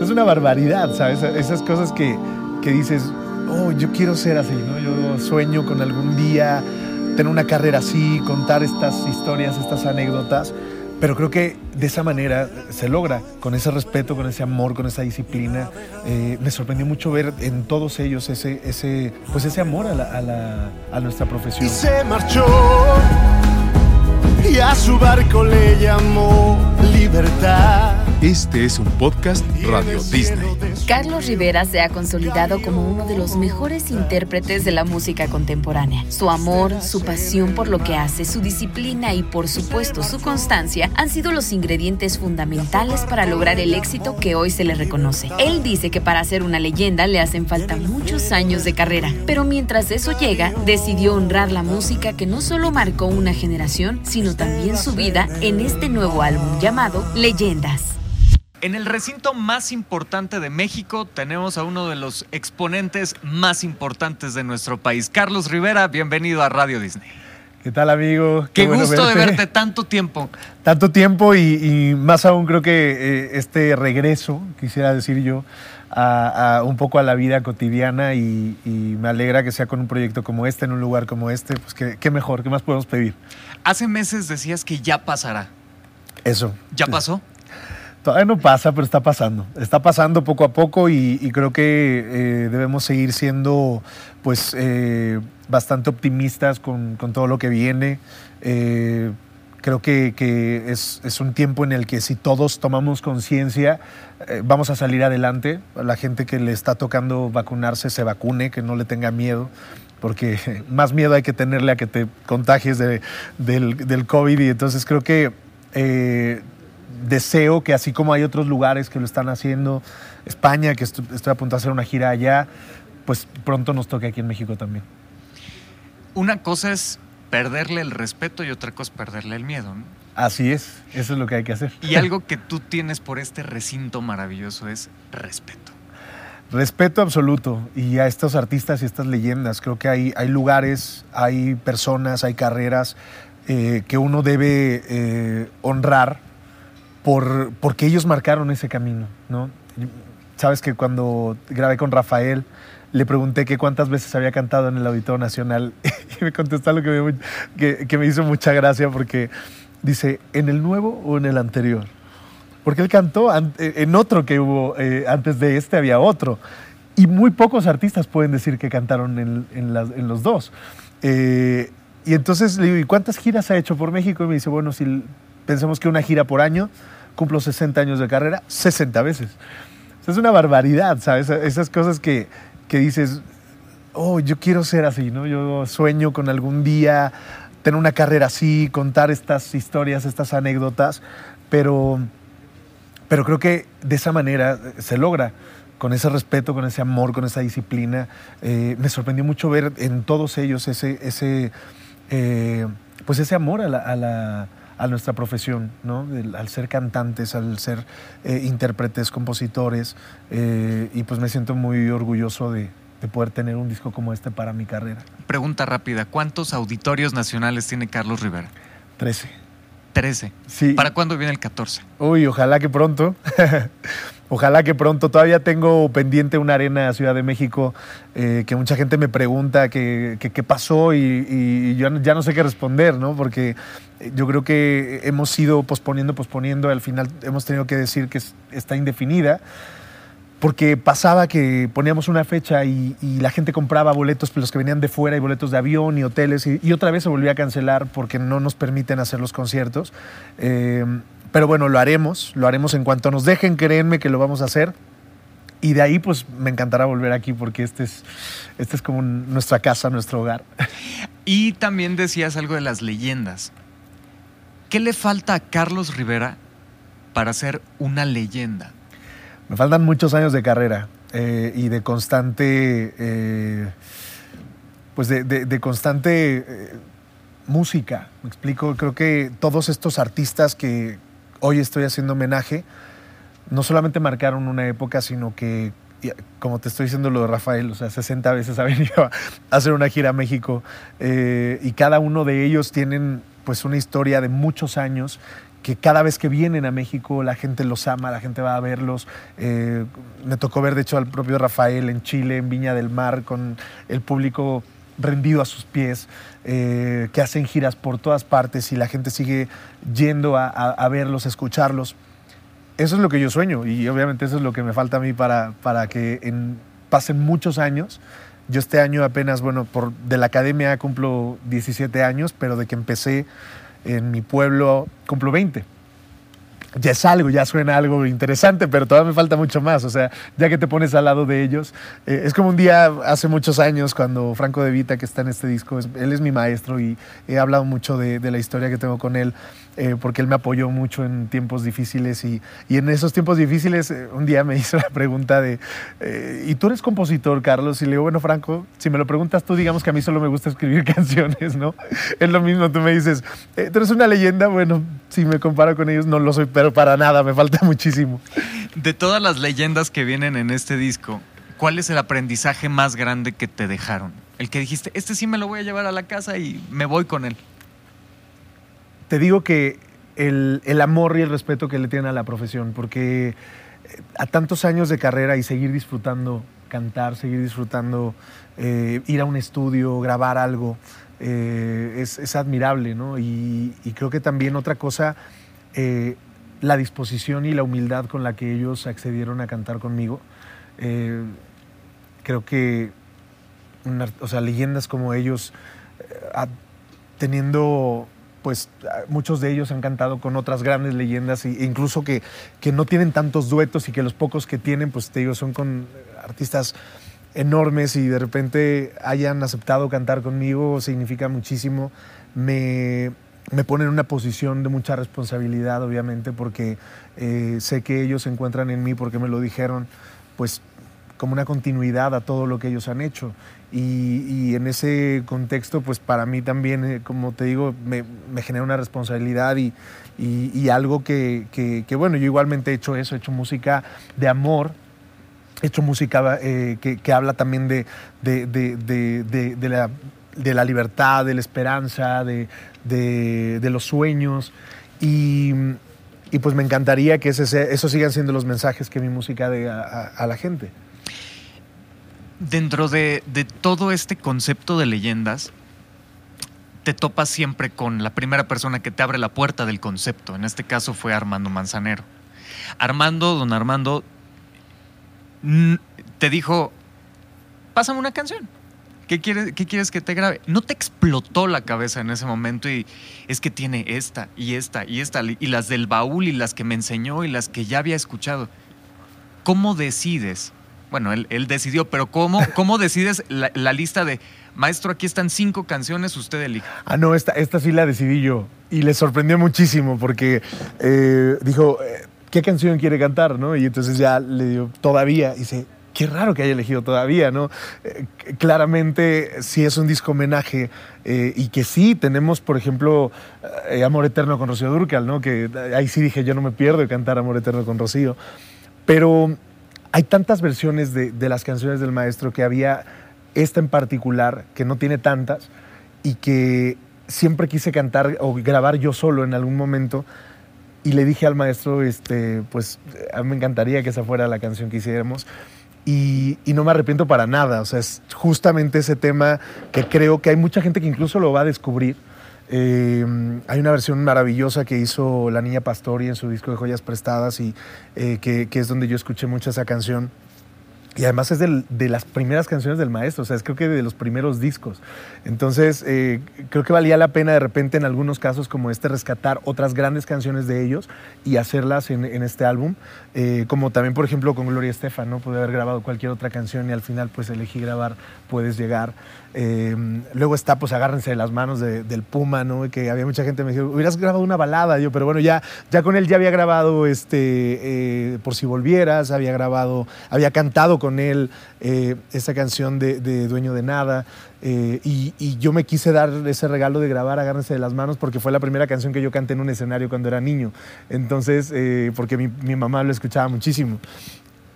Es una barbaridad, ¿sabes? Esas cosas que, que dices, oh, yo quiero ser así, ¿no? Yo sueño con algún día tener una carrera así, contar estas historias, estas anécdotas. Pero creo que de esa manera se logra, con ese respeto, con ese amor, con esa disciplina. Eh, me sorprendió mucho ver en todos ellos ese, ese, pues ese amor a, la, a, la, a nuestra profesión. Y se marchó y a su barco le llamó libertad. Este es un podcast Radio Disney. Carlos Rivera se ha consolidado como uno de los mejores intérpretes de la música contemporánea. Su amor, su pasión por lo que hace, su disciplina y por supuesto su constancia han sido los ingredientes fundamentales para lograr el éxito que hoy se le reconoce. Él dice que para ser una leyenda le hacen falta muchos años de carrera, pero mientras eso llega, decidió honrar la música que no solo marcó una generación, sino también su vida en este nuevo álbum llamado Leyendas. En el recinto más importante de México tenemos a uno de los exponentes más importantes de nuestro país. Carlos Rivera, bienvenido a Radio Disney. ¿Qué tal, amigo? Qué, Qué bueno gusto verte. de verte tanto tiempo. Tanto tiempo y, y más aún creo que eh, este regreso, quisiera decir yo, a, a, un poco a la vida cotidiana y, y, me alegra que sea con un proyecto como este, en un lugar como este, pues qué, qué mejor, qué más podemos pedir. Hace meses decías que ya pasará. Eso. ¿Ya pasó? Todavía no pasa, pero está pasando. Está pasando poco a poco y, creo que eh, debemos seguir siendo pues eh, bastante optimistas con, todo lo que viene. Eh, creo que, es, un tiempo en el que si todos tomamos conciencia, vamos a salir adelante. La gente que le está tocando vacunarse se vacune, que no le tenga miedo porque más miedo hay que tenerle a que te contagies de, del, COVID y entonces creo que deseo que así como hay otros lugares que lo están haciendo, España, que estoy, estoy, a punto de hacer una gira allá, pues pronto nos toque aquí en México también. Una cosa es perderle el respeto y otra cosa es perderle el miedo. ¿no? Así es, eso es lo que hay que hacer. Y algo que tú tienes por este recinto maravilloso es respeto. Respeto absoluto y a estos artistas y estas leyendas. Creo que hay, hay lugares, hay personas, hay carreras eh, que uno debe eh, honrar por, porque ellos marcaron ese camino, ¿no? Sabes que cuando grabé con Rafael, le pregunté que cuántas veces había cantado en el Auditorio Nacional y me contestó algo que me, que, que me hizo mucha gracia porque dice, ¿en el nuevo o en el anterior? Porque él cantó en otro que hubo, eh, antes de este había otro. Y muy pocos artistas pueden decir que cantaron en, en, en los dos. Eh, y entonces le digo, ¿y cuántas giras ha hecho por México? Y me dice, bueno, si pensemos que una gira por año, cumplo 60 años de carrera, 60 veces. O sea, es una barbaridad, ¿sabes? Esas cosas que, que dices, oh, yo quiero ser así, ¿no? Yo sueño con algún día tener una carrera así, contar estas historias, estas anécdotas, pero, pero creo que de esa manera se logra con ese respeto, con ese amor, con esa disciplina. Eh, me sorprendió mucho ver en todos ellos ese, ese, eh, pues ese amor a, la, a, la, a nuestra profesión, ¿no? El, al ser cantantes, al ser eh, intérpretes, compositores, eh, y pues me siento muy orgulloso de, de poder tener un disco como este para mi carrera. Pregunta rápida, ¿cuántos auditorios nacionales tiene Carlos Rivera? Trece. 13. Sí. ¿Para cuándo viene el 14? Uy, ojalá que pronto. ojalá que pronto. Todavía tengo pendiente una arena Ciudad de México eh, que mucha gente me pregunta qué que, que pasó y, y, yo ya no sé qué responder, ¿no? Porque yo creo que hemos ido posponiendo, posponiendo, al final hemos tenido que decir que está indefinida porque pasaba que poníamos una fecha y, la gente compraba boletos, los que venían de fuera y boletos de avión y hoteles, y, otra vez se volvía a cancelar porque no nos permiten hacer los conciertos. Eh, pero bueno, lo haremos, lo haremos en cuanto nos dejen, créanme que lo vamos a hacer. Y de ahí pues me encantará volver aquí porque este es, este es como nuestra casa, nuestro hogar. Y también decías algo de las leyendas. ¿Qué le falta a Carlos Rivera para ser una leyenda? Me faltan muchos años de carrera eh, y de constante, eh, pues de, de, constante eh, música. Me explico, creo que todos estos artistas que hoy estoy haciendo homenaje, no solamente marcaron una época, sino que, como te estoy diciendo lo de Rafael, o sea, 60 veces ha venido a hacer una gira a México y cada uno de ellos tienen pues una historia de muchos años que cada vez que vienen a México la gente los ama, la gente va a verlos. Eh, me tocó ver, de hecho, al propio Rafael en Chile, en Viña del Mar, con el público rendido a sus pies, eh, que hacen giras por todas partes y la gente sigue yendo a, verlos, a escucharlos. Eso es lo que yo sueño y obviamente eso es lo que me falta a mí para, para que en, pasen muchos años. Yo este año apenas, bueno, por, de la academia cumplo 17 años, pero de que empecé en mi pueblo cumplo 20 ya es algo, ya suena algo interesante, pero todavía me falta mucho más. O sea, ya que te pones al lado de ellos, eh, es como un día hace muchos años cuando Franco De Vita, que está en este disco, él es mi maestro y he hablado mucho de, de la historia que tengo con él. Eh, porque él me apoyó mucho en tiempos difíciles y, y en esos tiempos difíciles eh, un día me hizo la pregunta de, eh, ¿y tú eres compositor, Carlos? Y le digo, bueno, Franco, si me lo preguntas tú, digamos que a mí solo me gusta escribir canciones, ¿no? Es lo mismo, tú me dices, tú eres una leyenda, bueno, si me comparo con ellos no lo soy, pero para nada, me falta muchísimo. De todas las leyendas que vienen en este disco, ¿cuál es el aprendizaje más grande que te dejaron? El que dijiste, este sí me lo voy a llevar a la casa y me voy con él te digo que el, amor y el respeto que le tienen a la profesión, porque eh, a tantos años de carrera y seguir disfrutando cantar, seguir disfrutando eh, ir a un estudio, grabar algo, eh, es, admirable, ¿no? Y, creo que también otra cosa, la disposición y la humildad con la que ellos accedieron a cantar conmigo. Creo que, o sea, leyendas como ellos, teniendo pues muchos de ellos han cantado con otras grandes leyendas e incluso que, que, no tienen tantos duetos y que los pocos que tienen, pues te digo, son con artistas enormes y de repente hayan aceptado cantar conmigo significa muchísimo. Me, me pone en una posición de mucha responsabilidad, obviamente, porque eh, sé que ellos se encuentran en mí porque me lo dijeron, pues como una continuidad a todo lo que ellos han hecho. Y, y, en ese contexto, pues para mí también, eh, como te digo, me, me genera una responsabilidad y, y, y algo que, que, que, bueno, yo igualmente he hecho eso, he hecho música de amor, he hecho música eh, que, que, habla también de, de, de, de, la, de la libertad, de la esperanza, de, los sueños. Y, y, pues me encantaría que ese, esos sigan siendo los mensajes que mi música dé a, a, a la gente dentro de, de, todo este concepto de leyendas, te topas siempre con la primera persona que te abre la puerta del concepto. En este caso fue Armando Manzanero. Armando, don Armando, te dijo, pásame una canción. ¿Qué quieres, ¿Qué quieres que te grabe? No te explotó la cabeza en ese momento y es que tiene esta y esta y esta y las del baúl y las que me enseñó y las que ya había escuchado. ¿Cómo decides bueno, él, él, decidió, pero ¿cómo, cómo decides la, la, lista de, maestro, aquí están cinco canciones, usted elige? Ah, no, esta, esta sí la decidí yo. Y le sorprendió muchísimo porque eh, dijo, ¿qué canción quiere cantar? ¿no? Y entonces ya le dio, todavía, y dice, qué raro que haya elegido todavía, ¿no? Eh, claramente sí es un disco homenaje eh, y que sí tenemos, por ejemplo, eh, Amor Eterno con Rocío Durcal, ¿no? Que ahí sí dije, yo no me pierdo de cantar Amor Eterno con Rocío. Pero hay tantas versiones de, de, las canciones del maestro que había esta en particular, que no tiene tantas, y que siempre quise cantar o grabar yo solo en algún momento. Y le dije al maestro, este, pues me encantaría que esa fuera la canción que hiciéramos. Y, y, no me arrepiento para nada. O sea, es justamente ese tema que creo que hay mucha gente que incluso lo va a descubrir eh, hay una versión maravillosa que hizo la niña Pastori en su disco de joyas prestadas y eh, que, que, es donde yo escuché mucho esa canción. Y además es de las primeras canciones del maestro, o sea, es creo que de los primeros discos. Entonces, eh, creo que valía la pena de repente en algunos casos como este rescatar otras grandes canciones de ellos y hacerlas en, este álbum. Eh, como también, por ejemplo, con Gloria Estefan, ¿no? Pude haber grabado cualquier otra canción y al final pues elegí grabar Puedes Llegar. Eh, luego está, pues agárrense de las manos de, del Puma, ¿no? Que había mucha gente que me dijo, hubieras grabado una balada, yo, pero bueno, ya, ya con él ya había grabado este, Por si volvieras, había grabado, había cantado con él eh, esa canción de, Dueño de Nada. Eh, y, yo me quise dar ese regalo de grabar Agárrense de las manos porque fue la primera canción que yo canté en un escenario cuando era niño. Entonces, eh, porque mi, mamá lo escuchaba muchísimo.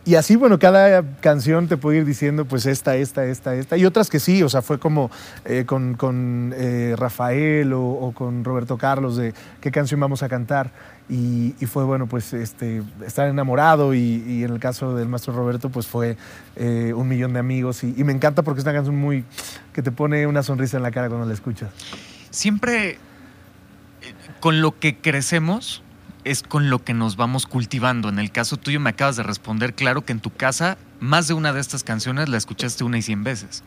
Y así, bueno, cada canción te puede ir diciendo, pues esta, esta, esta, esta. Y otras que sí, o sea, fue como eh, con, con eh, Rafael o, con Roberto Carlos de qué canción vamos a cantar. Y, fue, bueno, pues este, estar enamorado. Y, en el caso del maestro Roberto, pues fue eh, un millón de amigos. Y, me encanta porque es una canción muy. que te pone una sonrisa en la cara cuando la escuchas. Siempre con lo que crecemos es con lo que nos vamos cultivando. En el caso tuyo me acabas de responder, claro que en tu casa más de una de estas canciones la escuchaste una y cien veces.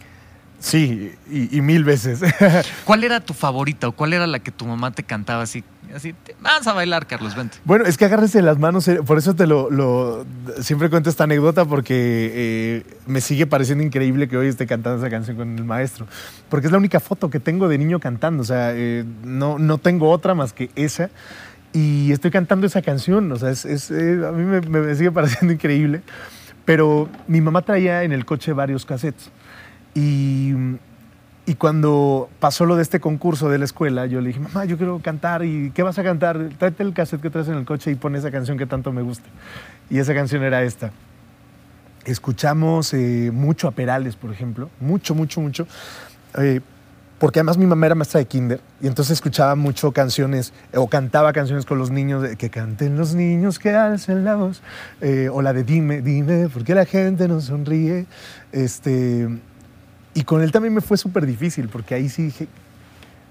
Sí, y, y mil veces. ¿Cuál era tu favorita o cuál era la que tu mamá te cantaba así? Así, vas a bailar, Carlos, vente. Bueno, es que agárrese las manos, eh, por eso te lo, lo siempre cuento esta anécdota porque eh, me sigue pareciendo increíble que hoy esté cantando esa canción con el maestro, porque es la única foto que tengo de niño cantando, o sea, eh, no, no tengo otra más que esa y estoy cantando esa canción, o sea, eh, a mí me, me, sigue pareciendo increíble. Pero mi mamá traía en el coche varios cassettes y, y, cuando pasó lo de este concurso de la escuela, yo le dije, mamá, yo quiero cantar y ¿qué vas a cantar? Tráete el cassette que traes en el coche y pon esa canción que tanto me gusta. Y esa canción era esta. Escuchamos eh, mucho a Perales, por ejemplo, mucho, mucho, mucho. Eh, porque además mi mamá era maestra de kinder y entonces escuchaba mucho canciones o cantaba canciones con los niños, que canten los niños, que alcen la voz, eh, o la de dime, dime, ¿por qué la gente no sonríe? Este, y con él también me fue súper difícil porque ahí sí dije,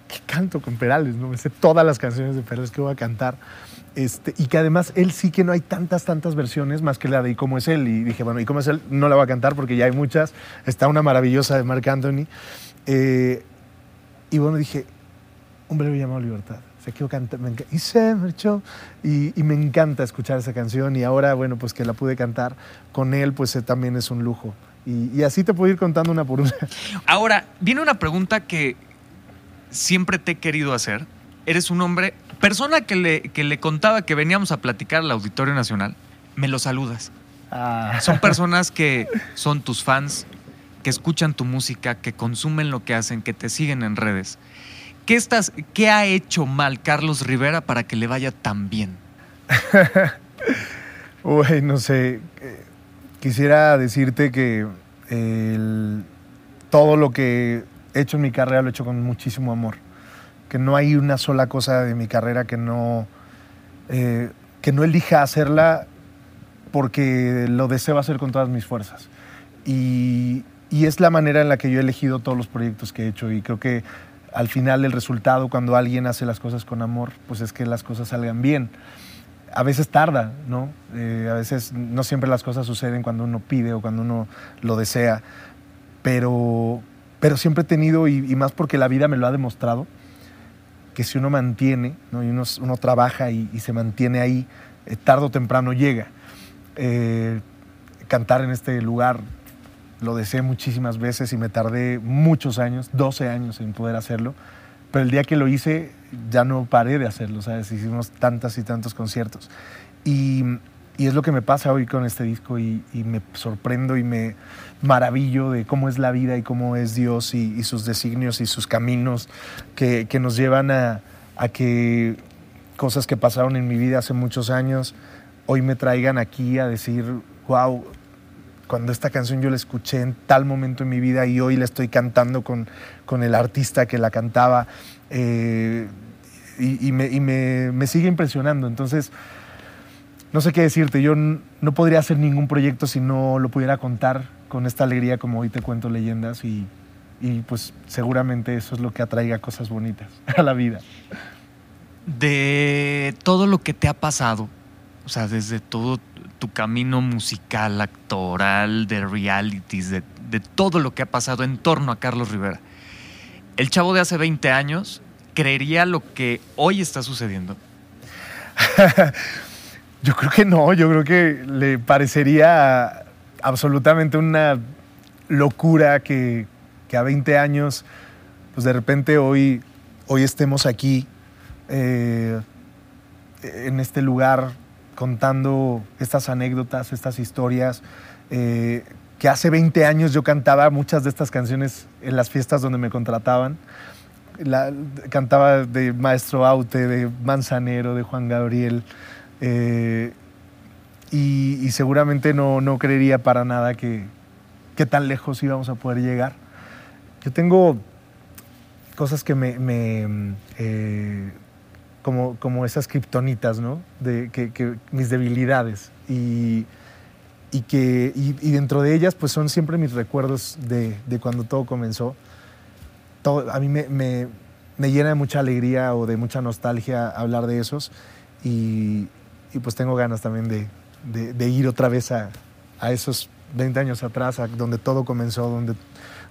¿qué canto con Perales? No me sé todas las canciones de Perales que voy a cantar. Este, y que además él sí que no hay tantas, tantas versiones más que la de ¿Y cómo es él? Y dije, bueno, ¿Y cómo es él? No la voy a cantar porque ya hay muchas. Está una maravillosa de Marc Anthony. Eh, y bueno, dije, un breve llamado Libertad. Se quedó cantando, y se marchó. Y, y, me encanta escuchar esa canción. Y ahora, bueno, pues que la pude cantar con él, pues eh, también es un lujo. Y, y, así te puedo ir contando una por una. Ahora, viene una pregunta que siempre te he querido hacer. Eres un hombre, persona que le, que le contaba que veníamos a platicar al Auditorio Nacional, me lo saludas. Ah. Son personas que son tus fans, que escuchan tu música, que consumen lo que hacen, que te siguen en redes. ¿Qué, estás, qué ha hecho mal Carlos Rivera para que le vaya tan bien? Uy, no sé. Quisiera decirte que todo lo que he hecho en mi carrera lo he hecho con muchísimo amor. Que no hay una sola cosa de mi carrera que no, eh, que no elija hacerla porque lo deseo hacer con todas mis fuerzas. Y, y es la manera en la que yo he elegido todos los proyectos que he hecho y creo que al final el resultado cuando alguien hace las cosas con amor, pues es que las cosas salgan bien. A veces tarda, ¿no? Eh, a veces no siempre las cosas suceden cuando uno pide o cuando uno lo desea, pero, pero siempre he tenido, y, más porque la vida me lo ha demostrado, que si uno mantiene, ¿no? y uno, trabaja y, y, se mantiene ahí, eh, tarde o temprano llega. Eh, cantar en este lugar lo deseé muchísimas veces y me tardé muchos años, 12 años en poder hacerlo, pero el día que lo hice ya no paré de hacerlo, ¿sabes? Hicimos tantas y tantos conciertos. Y, y es lo que me pasa hoy con este disco y, y, me sorprendo y me maravillo de cómo es la vida y cómo es Dios y, y sus designios y sus caminos que, que nos llevan a, a que cosas que pasaron en mi vida hace muchos años hoy me traigan aquí a decir, wow, cuando esta canción yo la escuché en tal momento en mi vida y hoy la estoy cantando con, con el artista que la cantaba eh, y, y, me, y me, me, sigue impresionando. Entonces, no sé qué decirte, yo no podría hacer ningún proyecto si no lo pudiera contar con esta alegría como hoy te cuento leyendas y, y pues seguramente eso es lo que atraiga cosas bonitas a la vida. De todo lo que te ha pasado, o sea, desde todo tu camino musical, actoral, de realities, de, de, todo lo que ha pasado en torno a Carlos Rivera. El chavo de hace 20 años creería lo que hoy está sucediendo. yo creo que no, yo creo que le parecería absolutamente una locura que, que a 20 años, pues de repente hoy, hoy estemos aquí, eh, en este lugar contando estas anécdotas, estas historias, eh, que hace 20 años yo cantaba muchas de estas canciones en las fiestas donde me contrataban. Cantaba de Maestro Aute, de Manzanero, de Juan Gabriel. Eh, y, seguramente no, no creería para nada que, que tan lejos íbamos a poder llegar. Yo tengo cosas que me... me, eh, como, como esas kriptonitas, ¿no? De, que, que mis debilidades. Y, y que y, y dentro de ellas pues son siempre mis recuerdos de, de cuando todo comenzó. Todo, a mí me, me, me llena de mucha alegría o de mucha nostalgia hablar de esos y, y pues tengo ganas también de, de, de ir otra vez a, a, esos 20 años atrás, a donde todo comenzó, donde,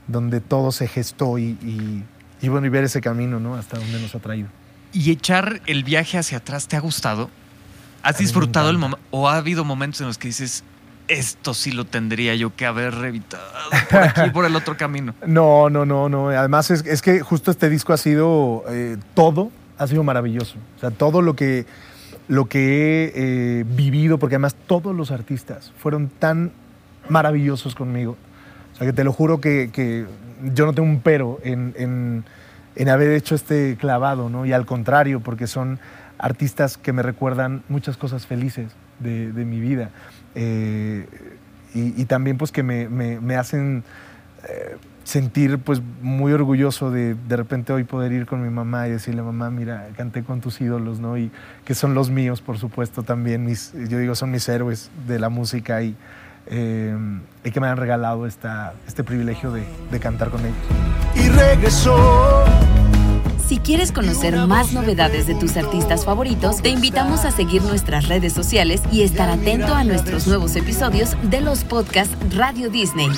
donde todo se gestó y, y, bueno, y ver ese camino, ¿no? Hasta donde nos ha traído. ¿Y echar el viaje hacia atrás te ha gustado? ¿Has disfrutado el momento? ¿O ha habido momentos en los que dices, esto sí lo tendría yo que haber evitado por aquí, por el otro camino? No, no, no, no. Además es, es que justo este disco ha sido eh, todo, ha sido maravilloso. O sea, todo lo que, lo que he eh, vivido, porque además todos los artistas fueron tan maravillosos conmigo. O sea, que te lo juro que, que yo no tengo un pero en, en- en haber hecho este clavado, ¿no? Y al contrario, porque son artistas que me recuerdan muchas cosas felices de, de mi vida. Eh, y, y también pues que me, me- me hacen eh, sentir pues muy orgulloso de de repente hoy poder ir con mi mamá y decirle, mamá, mira, canté con tus ídolos, ¿no? Y que son los míos, por supuesto, también. Mis, yo digo, son mis héroes de la música y, eh, y que me han regalado esta, este privilegio de, de cantar con ellos. y regresó. Si quieres conocer más novedades de tus artistas favoritos, te invitamos a seguir nuestras redes sociales y estar atento a nuestros nuevos episodios de los podcasts Radio Disney.